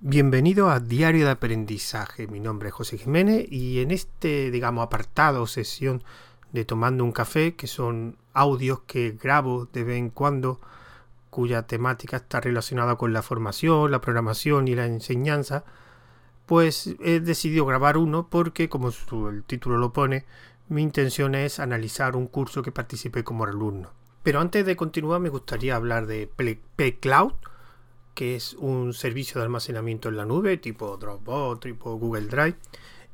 Bienvenido a Diario de Aprendizaje. Mi nombre es José Jiménez y en este, digamos, apartado o sesión de Tomando un Café, que son audios que grabo de vez en cuando, cuya temática está relacionada con la formación, la programación y la enseñanza, pues he decidido grabar uno porque, como el título lo pone, mi intención es analizar un curso que participé como alumno. Pero antes de continuar me gustaría hablar de P-Cloud, que es un servicio de almacenamiento en la nube tipo Dropbox, tipo Google Drive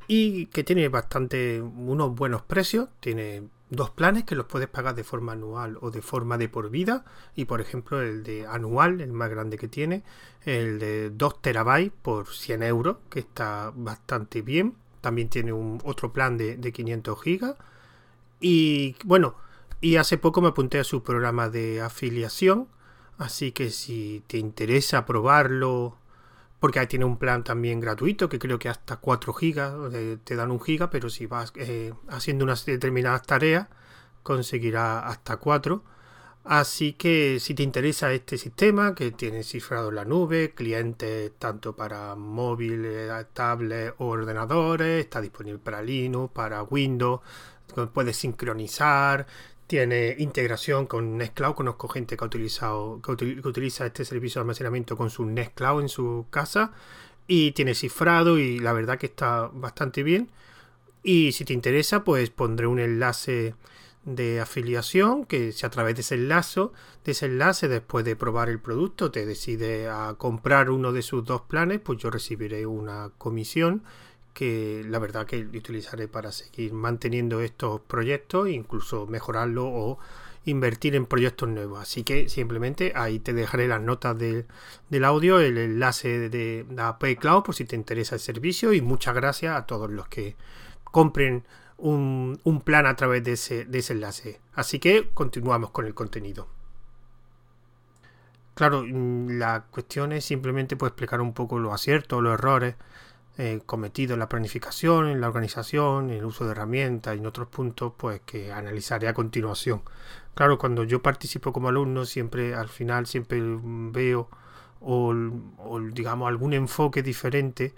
y que tiene bastante unos buenos precios, tiene dos planes que los puedes pagar de forma anual o de forma de por vida. Y por ejemplo el de anual, el más grande que tiene, el de 2 terabytes por 100 euros que está bastante bien, también tiene un otro plan de, de 500 gigas. Y bueno, y hace poco me apunté a su programa de afiliación Así que si te interesa probarlo, porque ahí tiene un plan también gratuito que creo que hasta 4 gigas, te dan un giga, pero si vas eh, haciendo unas determinadas tareas, conseguirás hasta 4. Así que si te interesa este sistema que tiene cifrado en la nube, clientes tanto para móviles, tablets o ordenadores, está disponible para Linux, para Windows, puedes sincronizar, tiene integración con Nextcloud. Conozco gente que ha utilizado que, utiliza este servicio de almacenamiento con su Nextcloud en su casa y tiene cifrado y la verdad que está bastante bien. Y si te interesa, pues pondré un enlace de afiliación que si a través de ese enlace, de ese enlace después de probar el producto te decide a comprar uno de sus dos planes, pues yo recibiré una comisión que la verdad que utilizaré para seguir manteniendo estos proyectos, incluso mejorarlo o invertir en proyectos nuevos. Así que simplemente ahí te dejaré las notas del audio, el enlace de, la Cloud por si te interesa el servicio y muchas gracias a todos los que compren un, plan a través de ese, de ese enlace. Así que continuamos con el contenido. Claro, mm, la cuestión es simplemente pues, explicar un poco los aciertos, los errores eh, cometido en la planificación, en la organización, en el uso de herramientas y en otros puntos, pues que analizaré a continuación. Claro, cuando yo participo como alumno, siempre al final siempre veo o, digamos algún enfoque diferente,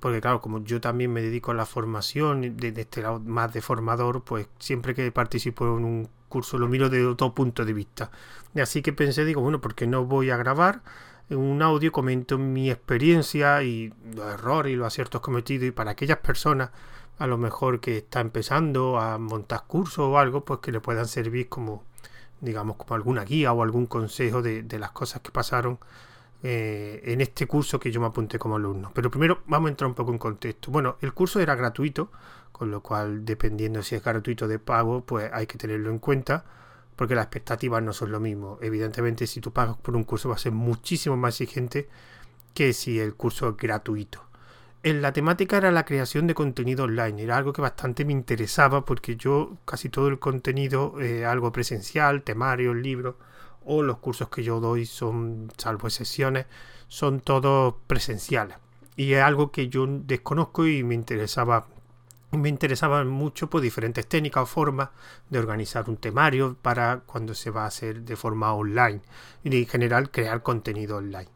porque claro, como yo también me dedico a la formación de, este lado más de formador, pues siempre que participo en un curso lo miro desde otro punto de vista. Y así que pensé, digo, bueno, porque no voy a grabar? En un audio comento mi experiencia y los errores y los aciertos cometidos y para aquellas personas a lo mejor que está empezando a montar cursos o algo, pues que le puedan servir como, digamos, como alguna guía o algún consejo de, las cosas que pasaron eh, en este curso que yo me apunté como alumno. Pero primero vamos a entrar un poco en contexto. Bueno, el curso era gratuito, con lo cual dependiendo si es gratuito de pago, pues hay que tenerlo en cuenta porque las expectativas no son lo mismo. Evidentemente, si tú pagas por un curso va a ser muchísimo más exigente que si el curso es gratuito. En la temática era la creación de contenido online, era algo que bastante me interesaba porque yo casi todo el contenido, eh, algo presencial, temario, libros o los cursos que yo doy son, salvo excepciones, son todos presenciales. Y es algo que yo desconozco y me interesaba me interesaban mucho por pues, diferentes técnicas o formas de organizar un temario para cuando se va a hacer de forma online y en general crear contenido online.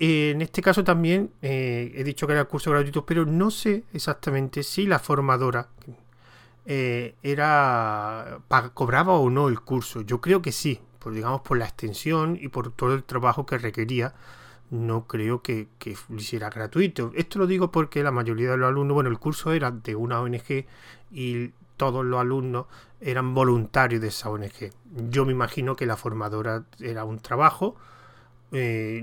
En este caso también eh, he dicho que era curso gratuito, pero no sé exactamente si la formadora eh, era cobraba o no el curso. Yo creo que sí, por digamos por la extensión y por todo el trabajo que requería no creo que, que hiciera gratuito. Esto lo digo porque la mayoría de los alumnos, bueno, el curso era de una ONG y todos los alumnos eran voluntarios de esa ONG. Yo me imagino que la formadora era un trabajo. Eh,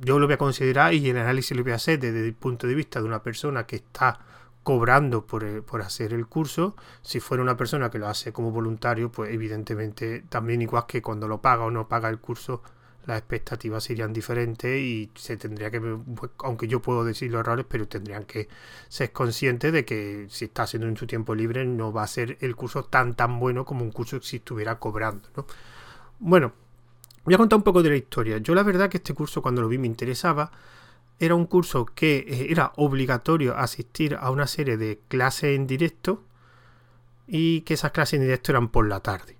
yo lo voy a considerar y el análisis lo voy a hacer desde el punto de vista de una persona que está cobrando por, eh, por, hacer el curso. Si fuera una persona que lo hace como voluntario, pues evidentemente también igual que cuando lo paga o no paga el curso, las expectativas serían diferentes y se tendría que, pues, aunque yo puedo decir los errores, pero tendrían que ser conscientes de que si está haciendo en su tiempo libre no va a ser el curso tan tan bueno como un curso si estuviera cobrando. ¿no? Bueno, voy a contar un poco de la historia. Yo la verdad que este curso cuando lo vi me interesaba. Era un curso que eh, era obligatorio asistir a una serie de clases en directo y que esas clases en directo eran por la tarde.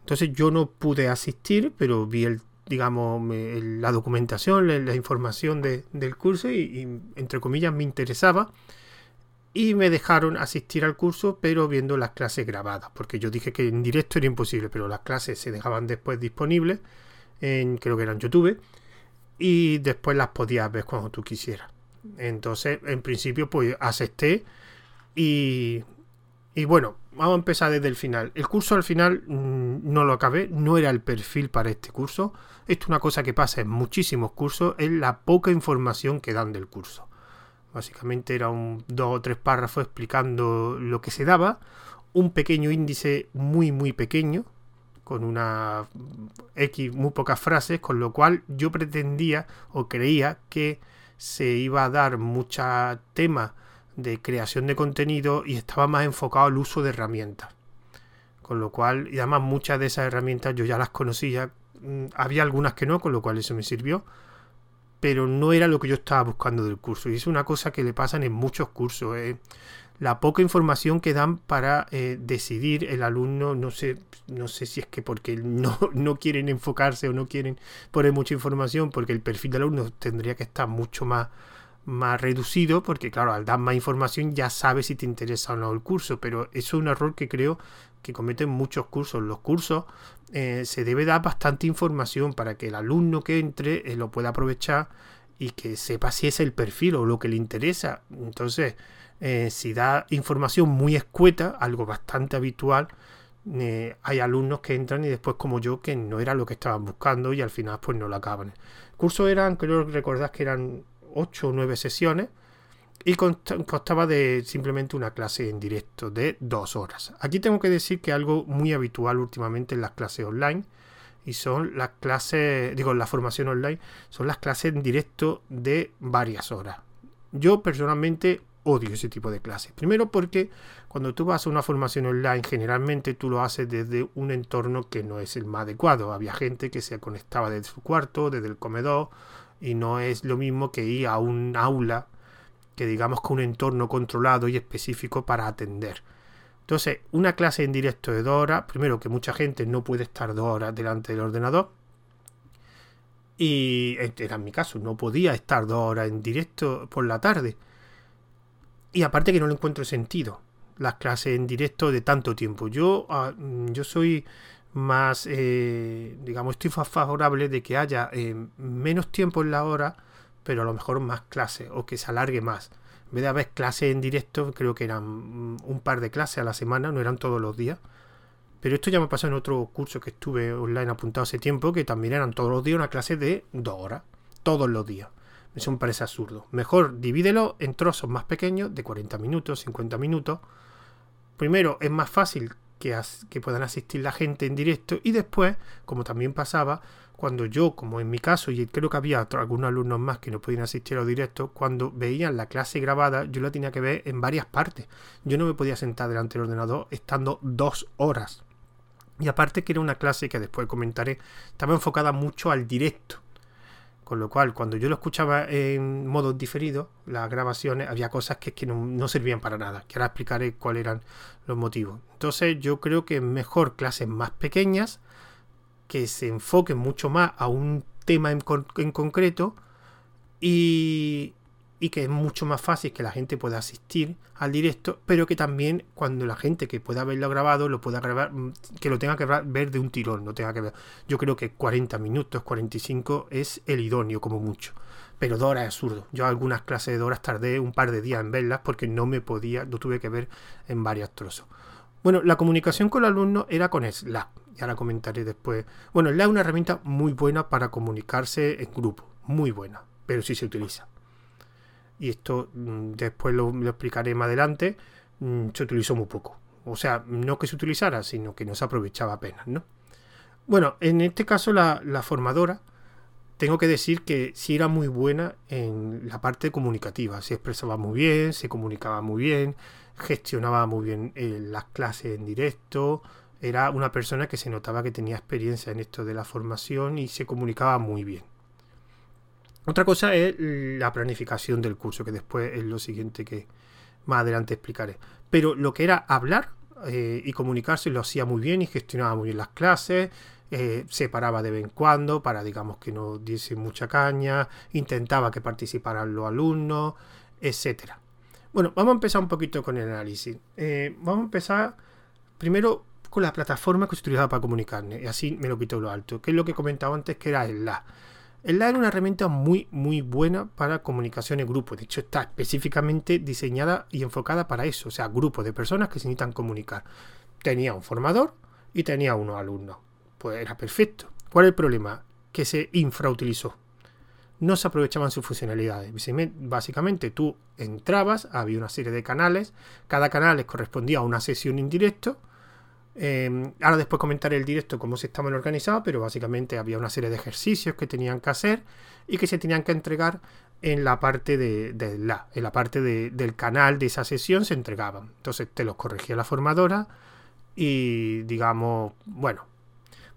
Entonces yo no pude asistir, pero vi el digamos, la documentación, la, información del curso y, entre comillas, me interesaba. Y me dejaron asistir al curso, pero viendo las clases grabadas, porque yo dije que en directo era imposible, pero las clases se dejaban después disponibles, en, creo que eran YouTube, y después las podías ver cuando tú quisieras. Entonces, en principio, pues acepté y, y bueno, vamos a empezar desde el final. El curso al final mm, no lo acabé, no era el perfil para este curso. Esto es una cosa que pasa en muchísimos cursos, es la poca información que dan del curso. Básicamente era un dos o tres párrafos explicando lo que se daba, un pequeño índice muy muy pequeño, con una X muy pocas frases, con lo cual yo pretendía o creía que se iba a dar mucha tema de creación de contenido y estaba más enfocado al uso de herramientas. Con lo cual, y además muchas de esas herramientas yo ya las conocía, mm, había algunas que no, con lo cual eso me sirvió, pero no era lo que yo estaba buscando del curso. Y es una cosa que le pasan en muchos cursos. Eh. La poca información que dan para eh, decidir el alumno, no sé, no sé si es que porque no, no quieren enfocarse o no quieren poner mucha información, porque el perfil del alumno tendría que estar mucho más más reducido, porque claro, al dar más información ya sabes si te interesa o no el curso, pero eso es un error que creo que cometen muchos cursos. Los cursos eh, se debe dar bastante información para que el alumno que entre eh, lo pueda aprovechar y que sepa si es el perfil o lo que le interesa. Entonces, eh, si da información muy escueta, algo bastante habitual, hay alumnos que entran y después como yo que no era lo que estaban buscando y al final pues no lo acaban. El curso eran, creo recordás que eran 8 o 9 sesiones y constaba de simplemente una clase en directo de dos horas. Aquí tengo que decir que algo muy habitual últimamente en las clases online y son las clases, digo, la formación online, son las clases en directo de varias horas. Yo personalmente odio ese tipo de clases. Primero porque cuando tú vas a una formación online, generalmente tú lo haces desde un entorno que no es el más adecuado. Había gente que se conectaba desde su cuarto, desde el comedor, y no es lo mismo que ir a un aula que digamos con un entorno controlado y específico para atender. Entonces, una clase en directo de dos horas, primero que mucha gente no puede estar dos horas delante del ordenador. Y era en mi caso, no podía estar dos horas en directo por la tarde. Y aparte que no le encuentro sentido las clases en directo de tanto tiempo. Yo, ah, yo soy más, eh, digamos, estoy favorable de que haya eh, menos tiempo en la hora, pero a lo mejor más clases o que se alargue más. En vez de haber clases en directo, creo que eran un par de clases a la semana, no eran todos los días. Pero esto ya me pasó en otro curso que estuve online apuntado hace tiempo, que también eran todos los días una clase de dos horas, todos los días. Eso me parece absurdo. Mejor divídelo en trozos más pequeños, de 40 minutos, 50 minutos. Primero, es más fácil que, puedan asistir la gente en directo y después, como también pasaba, cuando yo, como en mi caso, y creo que había algunos alumnos más que no podían asistir a los directos, cuando veían la clase grabada, yo la tenía que ver en varias partes. Yo no me podía sentar delante del ordenador estando dos horas. Y aparte que era una clase que después comentaré, estaba enfocada mucho al directo. Con lo cual, cuando yo lo escuchaba en modo diferido, las grabaciones, había cosas que, que no, servían para nada. Que ahora explicaré cuáles eran los motivos. Entonces, yo creo que es mejor clases más pequeñas, que se enfoquen mucho más a un tema en concreto y, y que es mucho más fácil que la gente pueda asistir al directo, pero que también cuando la gente que pueda verlo grabado lo pueda grabar, mm, que lo tenga que ver de un tirón, no tenga que ver. Yo creo que 40 minutos, 45 es el idóneo como mucho. Pero Dora es absurdo. Yo algunas clases de Dora tardé un par de días en verlas porque no me podía, lo tuve que ver en varios trozos. Bueno, la comunicación con el alumno era con Slack. Y ahora comentaré después. Bueno, Slack es una herramienta muy buena para comunicarse en grupo. Muy buena. Pero si se utiliza y esto mm, después lo, explicaré más adelante, mm, se utilizó muy poco. O sea, no que se utilizara, sino que no se aprovechaba apenas, ¿no? Bueno, en este caso la, formadora, tengo que decir que sí era muy buena en la parte comunicativa, se expresaba muy bien, se comunicaba muy bien, gestionaba muy bien eh, las clases en directo, era una persona que se notaba que tenía experiencia en esto de la formación y se comunicaba muy bien. Otra cosa es la planificación del curso, que después es lo siguiente que más adelante explicaré. Pero lo que era hablar, eh, y comunicarse lo hacía muy bien y gestionaba muy bien las clases, eh, se paraba de vez en cuando para, digamos, que no diese mucha caña, intentaba que participaran los alumnos, etcétera. Bueno, vamos a empezar un poquito con el análisis. Eh, vamos a empezar primero con la plataforma que se utilizaba para comunicarme, y así me lo quito lo alto, que es lo que comentaba antes que era el LA. El LA era una herramienta muy, muy buena para comunicación en grupo. De hecho, está específicamente diseñada y enfocada para eso. O sea, grupos de personas que se necesitan comunicar. Tenía un formador y tenía unos alumnos. Pues era perfecto. ¿Cuál es el problema? Que se infrautilizó. No se aprovechaban sus funcionalidades. Básicamente tú entrabas, había una serie de canales, cada canal les correspondía a una sesión en Em, ahora después comentaré el directo cómo se estaban organizados, pero básicamente había una serie de ejercicios que tenían que hacer y que se tenían que entregar en la parte de, la, en la parte del canal de esa sesión se entregaban. Entonces te los corregía la formadora y digamos, bueno,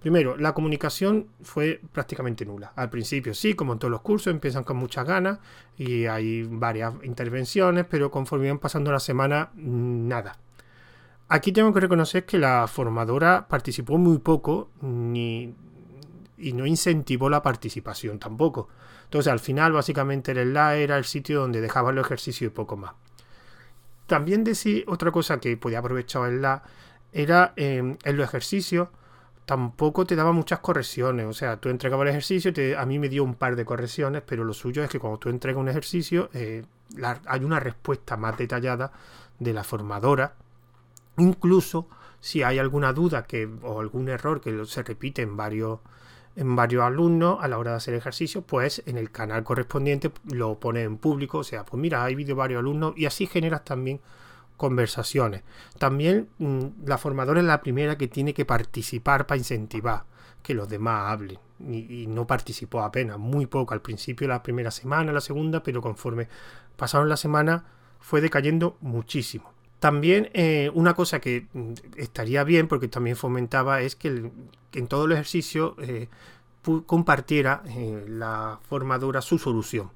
Primero, la comunicación fue prácticamente nula. Al principio sí, como en todos los cursos, empiezan con muchas ganas y hay varias intervenciones, pero conforme iban pasando la semana, nada. Aquí tengo que reconocer que la formadora participó muy poco y no incentivó la participación tampoco. Entonces al final básicamente el LA era el sitio donde dejaban los ejercicios y poco más. También decir otra cosa que podía aprovechar el LA era eh, en los ejercicios tampoco te daba muchas correcciones. O sea, tú entregabas el ejercicio, a mí me dio un par de correcciones, pero lo suyo es que cuando tú entregas un ejercicio, eh, hay una respuesta más detallada de la formadora. Incluso si hay alguna duda que, o algún error que se repite en varios, en varios alumnos a la hora de hacer ejercicio, pues en el canal correspondiente lo pone en público. O sea, pues mira, hay vídeo varios alumnos y así generas también conversaciones. También mm, la formadora es la primera que tiene que participar para incentivar que los demás hablen. Y, no participó apenas, muy poco al principio, la primera semana, la segunda, pero conforme pasaron la semana fue decayendo muchísimo. También eh, una cosa que mm, estaría bien, porque también fomentaba, es que, en todo el ejercicio eh, compartiera eh, la formadora su solución.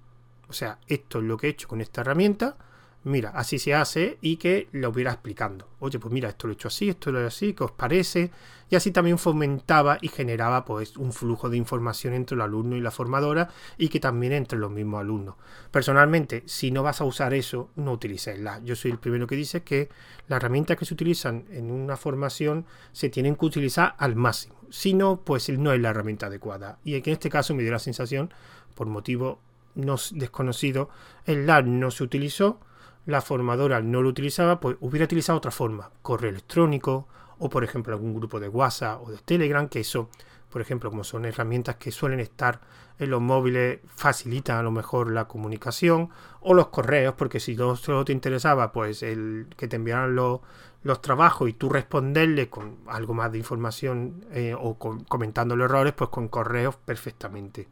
O sea, esto es lo que he hecho con esta herramienta, mira, así se hace y que lo hubiera explicando. Oye, pues mira, esto lo he hecho así, esto lo he hecho así, ¿qué os parece? Y así también fomentaba y generaba pues un flujo de información entre el alumno y la formadora y que también entre los mismos alumnos. Personalmente, si no vas a usar eso, no utilicéisla. Yo soy el primero que dice que las herramientas que se utilizan en una formación se tienen que utilizar al máximo. Si no, pues no es la herramienta adecuada. Y en este caso me dio la sensación, por motivo no desconocido, el LAN no se utilizó la formadora no lo utilizaba, pues hubiera utilizado otra forma, correo electrónico o por ejemplo algún grupo de WhatsApp o de Telegram, que eso, por ejemplo, como son herramientas que suelen estar en los móviles, facilitan a lo mejor la comunicación o los correos, porque si no solo te interesaba, pues el que te enviaran los, los trabajos y tú responderle con algo más de información eh, o comentando los errores, pues con correos perfectamente.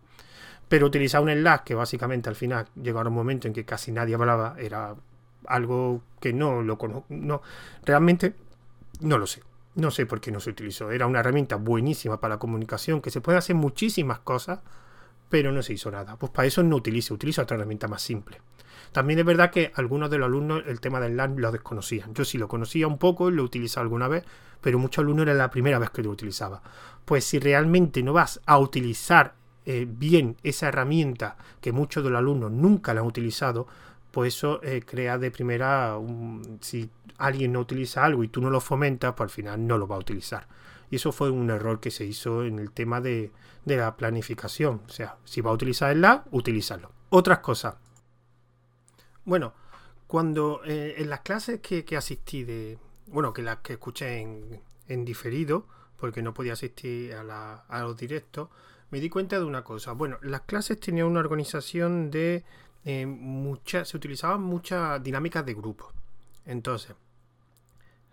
Pero utilizar un enlace que básicamente al final llegó a un momento en que casi nadie hablaba, era algo que no lo conozco, no, realmente no lo sé. No sé por qué no se utilizó. Era una herramienta buenísima para la comunicación, que se puede hacer muchísimas cosas, pero no se hizo nada. Pues para eso no utilizo, utilizo otra herramienta más simple. También es verdad que algunos de los alumnos el tema del LAN lo desconocían. Yo sí lo conocía un poco, lo utilizaba alguna vez, pero muchos alumnos era la primera vez que lo utilizaba. Pues si realmente no vas a utilizar eh, bien esa herramienta que muchos de los alumnos nunca la han utilizado, pues eso eh, crea de primera, si alguien no utiliza algo y tú no lo fomentas, pues al final no lo va a utilizar. Y eso fue un error que se hizo en el tema de, la planificación. O sea, si va a utilizar el la, utilízalo. Otras cosas. Bueno, cuando eh, en las clases que, asistí de, bueno, que las que escuché en, diferido, porque no podía asistir a, a los directos, me di cuenta de una cosa. Bueno, las clases tenían una organización de eh, se utilizaban muchas dinámicas de grupo. Entonces,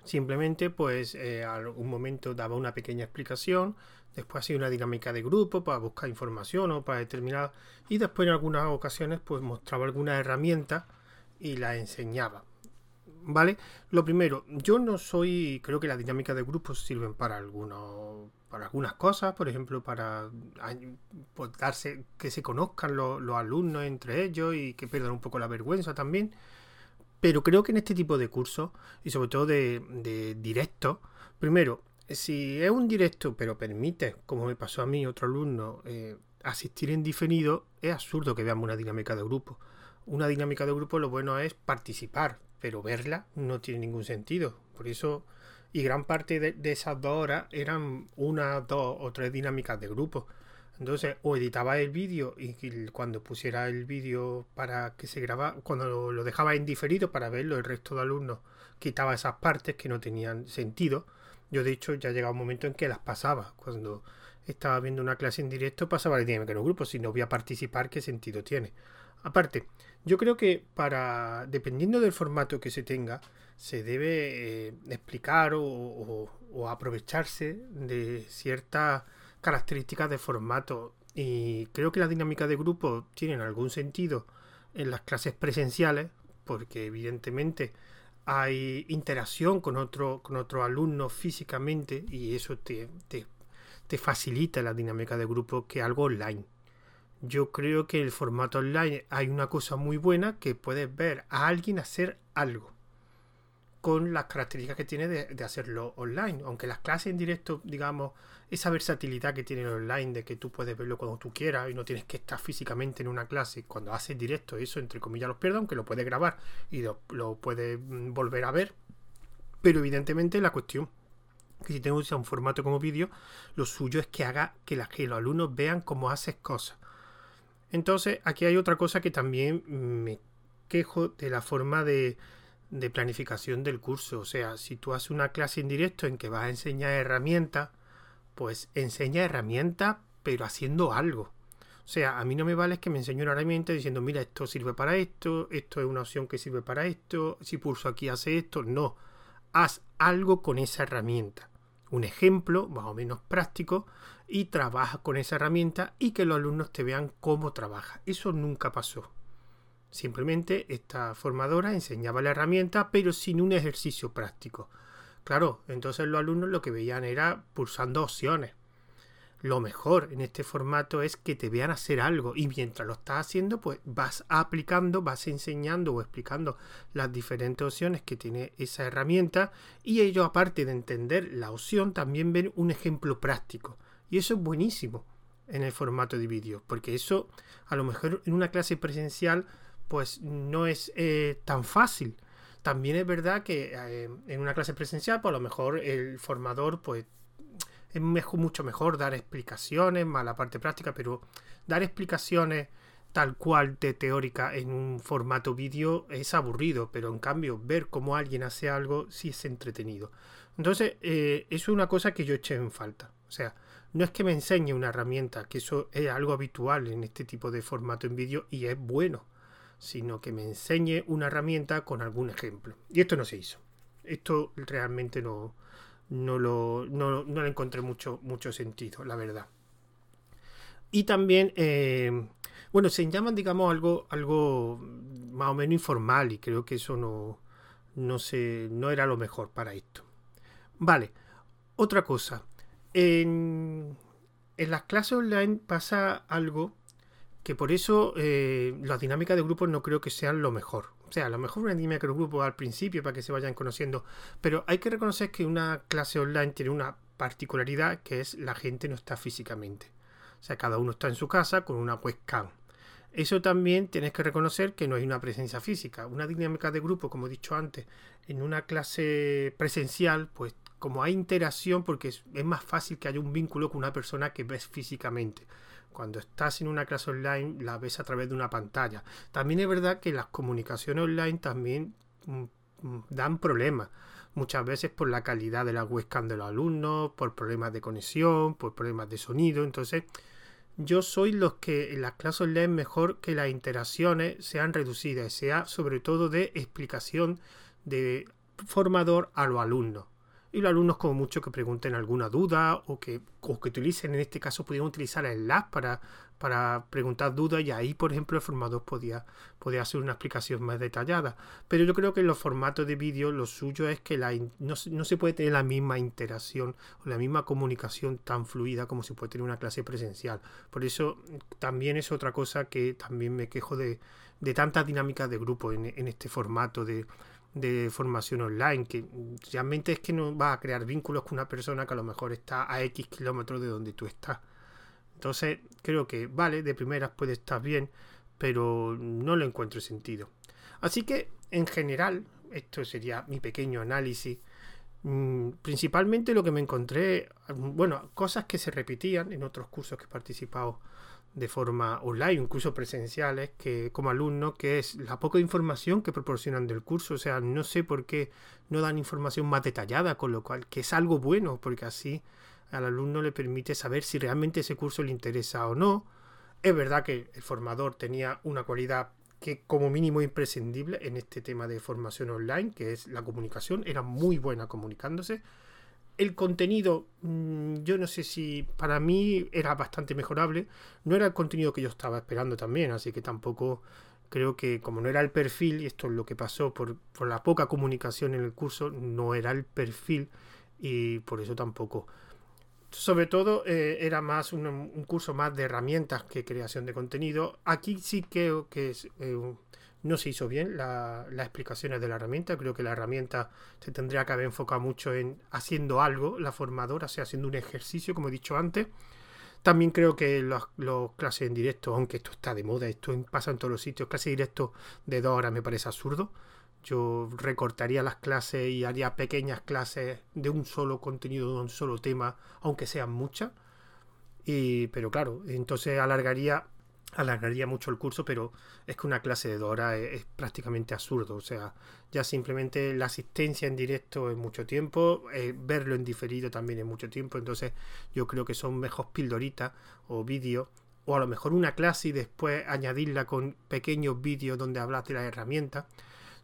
simplemente pues eh, un momento daba una pequeña explicación, después hacía una dinámica de grupo para buscar información o para determinar y después en algunas ocasiones pues mostraba alguna herramienta y la enseñaba. ¿Vale? Lo primero, yo no soy, creo que las dinámicas de grupos sirven para algunos para algunas cosas, por ejemplo, para pues, que se conozcan los, alumnos entre ellos y que pierdan un poco la vergüenza también. Pero creo que en este tipo de cursos, y sobre todo de, de directo, primero, si es un directo, pero permite, como me pasó a mí, otro alumno, eh, asistir en diferido, es absurdo que veamos una dinámica de grupo. Una dinámica de grupo lo bueno es participar, pero verla no tiene ningún sentido. Por eso, y gran parte de, esas dos horas eran una, dos o tres dinámicas de grupo. Entonces, o editaba el vídeo y cuando pusiera el vídeo para que se grabara, cuando lo, dejaba en diferido para verlo, el resto de alumnos quitaba esas partes que no tenían sentido. Yo, de hecho, ya llegaba un momento en que las pasaba. Cuando estaba viendo una clase en directo, pasaba la dinámica en un grupo. Si no voy a participar, ¿qué sentido tiene? Aparte, yo creo que para, dependiendo del formato que se tenga, se debe eh, explicar o, aprovecharse de ciertas características de formato. Y creo que la dinámica de grupo tiene algún sentido en las clases presenciales, porque evidentemente hay interacción con otro, con otro alumno físicamente y eso te, te, te facilita la dinámica de grupo que algo online. Yo creo que el formato online hay una cosa muy buena que puedes ver a alguien hacer algo con las características que tiene de, hacerlo online. Aunque las clases en directo, digamos, esa versatilidad que tiene el online de que tú puedes verlo cuando tú quieras y no tienes que estar físicamente en una clase. Cuando haces directo, eso entre comillas los pierdes, aunque lo puedes grabar y lo, puedes mm, volver a ver. Pero evidentemente la cuestión que si tengo un formato como vídeo, lo suyo es que haga que, que los alumnos vean cómo haces cosas. Entonces, aquí hay otra cosa que también me quejo de la forma de, planificación del curso. O sea, si tú haces una clase en directo en que vas a enseñar herramientas, pues enseña herramientas, pero haciendo algo. O sea, a mí no me vale que me enseñe una herramienta diciendo, mira, esto sirve para esto, esto es una opción que sirve para esto, si pulso aquí hace esto. No, haz algo con esa herramienta un ejemplo más o menos práctico y trabaja con esa herramienta y que los alumnos te vean cómo trabaja. Eso nunca pasó. Simplemente esta formadora enseñaba la herramienta pero sin un ejercicio práctico. Claro, entonces los alumnos lo que veían era pulsando opciones lo mejor en este formato es que te vean hacer algo y mientras lo estás haciendo pues vas aplicando, vas enseñando o explicando las diferentes opciones que tiene esa herramienta y ellos aparte de entender la opción también ven un ejemplo práctico y eso es buenísimo en el formato de vídeo porque eso a lo mejor en una clase presencial pues no es eh, tan fácil también es verdad que eh, en una clase presencial pues a lo mejor el formador pues es mucho mejor dar explicaciones, más la parte práctica, pero dar explicaciones tal cual de teórica en un formato vídeo es aburrido, pero en cambio ver cómo alguien hace algo sí es entretenido. Entonces, eh, eso es una cosa que yo eché en falta. O sea, no es que me enseñe una herramienta, que eso es algo habitual en este tipo de formato en vídeo y es bueno, sino que me enseñe una herramienta con algún ejemplo. Y esto no se hizo. Esto realmente no, no lo, no, no le encontré mucho, mucho sentido, la verdad. Y también, eh, bueno, se llaman, digamos, algo, algo más o menos informal y creo que eso no, no, se, no era lo mejor para esto. Vale, otra cosa. En, las clases online pasa algo que por eso eh, las dinámicas de grupos no creo que sean lo mejor. O sea, a lo mejor una dinámica de grupo al principio para que se vayan conociendo, pero hay que reconocer que una clase online tiene una particularidad que es la gente no está físicamente. O sea, cada uno está en su casa con una webcam. Eso también tienes que reconocer que no hay una presencia física. Una dinámica de grupo, como he dicho antes, en una clase presencial, pues como hay interacción, porque es, más fácil que haya un vínculo con una persona que ves físicamente. Cuando estás en una clase online la ves a través de una pantalla. También es verdad que las comunicaciones online también mm, mm, dan problemas. Muchas veces por la calidad de la webcam de los alumnos, por problemas de conexión, por problemas de sonido. Entonces, yo soy los que en las clases online mejor que las interacciones sean reducidas, sea sobre todo de explicación de formador a los alumnos y los alumnos como mucho que pregunten alguna duda o que, que utilicen, en este caso pudieran utilizar el lab para, para preguntar dudas y ahí, por ejemplo, el formador podía, podía hacer una explicación más detallada. Pero yo creo que en los formatos de vídeo lo suyo es que la no, no, se puede tener la misma interacción o la misma comunicación tan fluida como se puede tener una clase presencial. Por eso también es otra cosa que también me quejo de, de tantas dinámicas de grupo en, este formato de, de, formación online, que realmente es que no va a crear vínculos con una persona que a lo mejor está a X kilómetros de donde tú estás. Entonces, creo que vale, de primeras puede estar bien, pero no lo encuentro sentido. Así que, en general, esto sería mi pequeño análisis. Mm, principalmente lo que me encontré, bueno, cosas que se repetían en otros cursos que he participado de forma online, incluso presenciales, que como alumno, que es la poca información que proporcionan del curso. O sea, no sé por qué no dan información más detallada, con lo cual, que es algo bueno, porque así al alumno le permite saber si realmente ese curso le interesa o no. Es verdad que el formador tenía una cualidad que como mínimo imprescindible en este tema de formación online, que es la comunicación, era muy buena comunicándose. El contenido, mm, yo no sé si para mí era bastante mejorable, no era el contenido que yo estaba esperando también, así que tampoco creo que como no era el perfil, y esto es lo que pasó por, por la poca comunicación en el curso, no era el perfil y por eso tampoco sobre todo eh, era más un, curso más de herramientas que creación de contenido. Aquí sí creo que eh, no se hizo bien las explicaciones de la herramienta. Creo que la herramienta se tendría que haber enfocado mucho en haciendo algo, la formadora, o sea, haciendo un ejercicio, como he dicho antes. También creo que los, clases en directo, aunque esto está de moda, esto pasa en todos los sitios, clases directo de dos horas me parece absurdo. Yo recortaría las clases y haría pequeñas clases de un solo contenido, de un solo tema, aunque sean muchas. Y, pero claro, entonces alargaría, alargaría mucho el curso, pero es que una clase de dos horas es, prácticamente absurdo. O sea, ya simplemente la asistencia en directo es mucho tiempo, eh, verlo en diferido también es mucho tiempo. Entonces yo creo que son mejor pildoritas o vídeos o a lo mejor una clase y después añadirla con pequeños vídeos donde hablas de las herramientas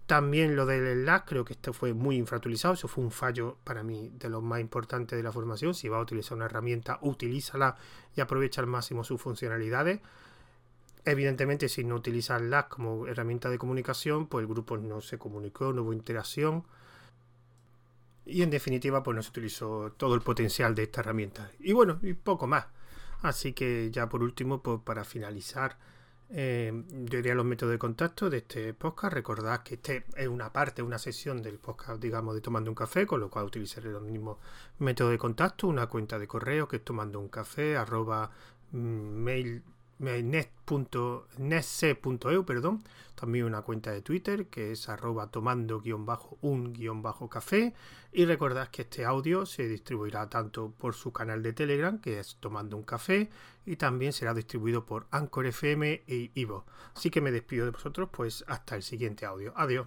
también lo del LAC, creo que esto fue muy infrautilizado, eso fue un fallo para mí de los más importantes de la formación. Si va a utilizar una herramienta, utilízala y aprovecha al máximo sus funcionalidades. Evidentemente, si no utiliza el LAC como herramienta de comunicación, pues el grupo no se comunicó, no hubo interacción. Y en definitiva, pues no se utilizó todo el potencial de esta herramienta. Y bueno, y poco más. Así que ya por último, pues para finalizar, eh, yo diría los métodos de contacto de este podcast. Recordad que este es una parte, una sesión del podcast, digamos, de Tomando un Café, con lo cual utilizaré los mismos métodos de contacto, una cuenta de correo que es tomando un café, arroba mm, mail net.nesc.eu, perdón, también una cuenta de Twitter que es arroba tomando-un-café y recordad que este audio se distribuirá tanto por su canal de Telegram que es Tomando un Café y también será distribuido por Anchor FM y Ivo. Así que me despido de vosotros pues hasta el siguiente audio. Adiós.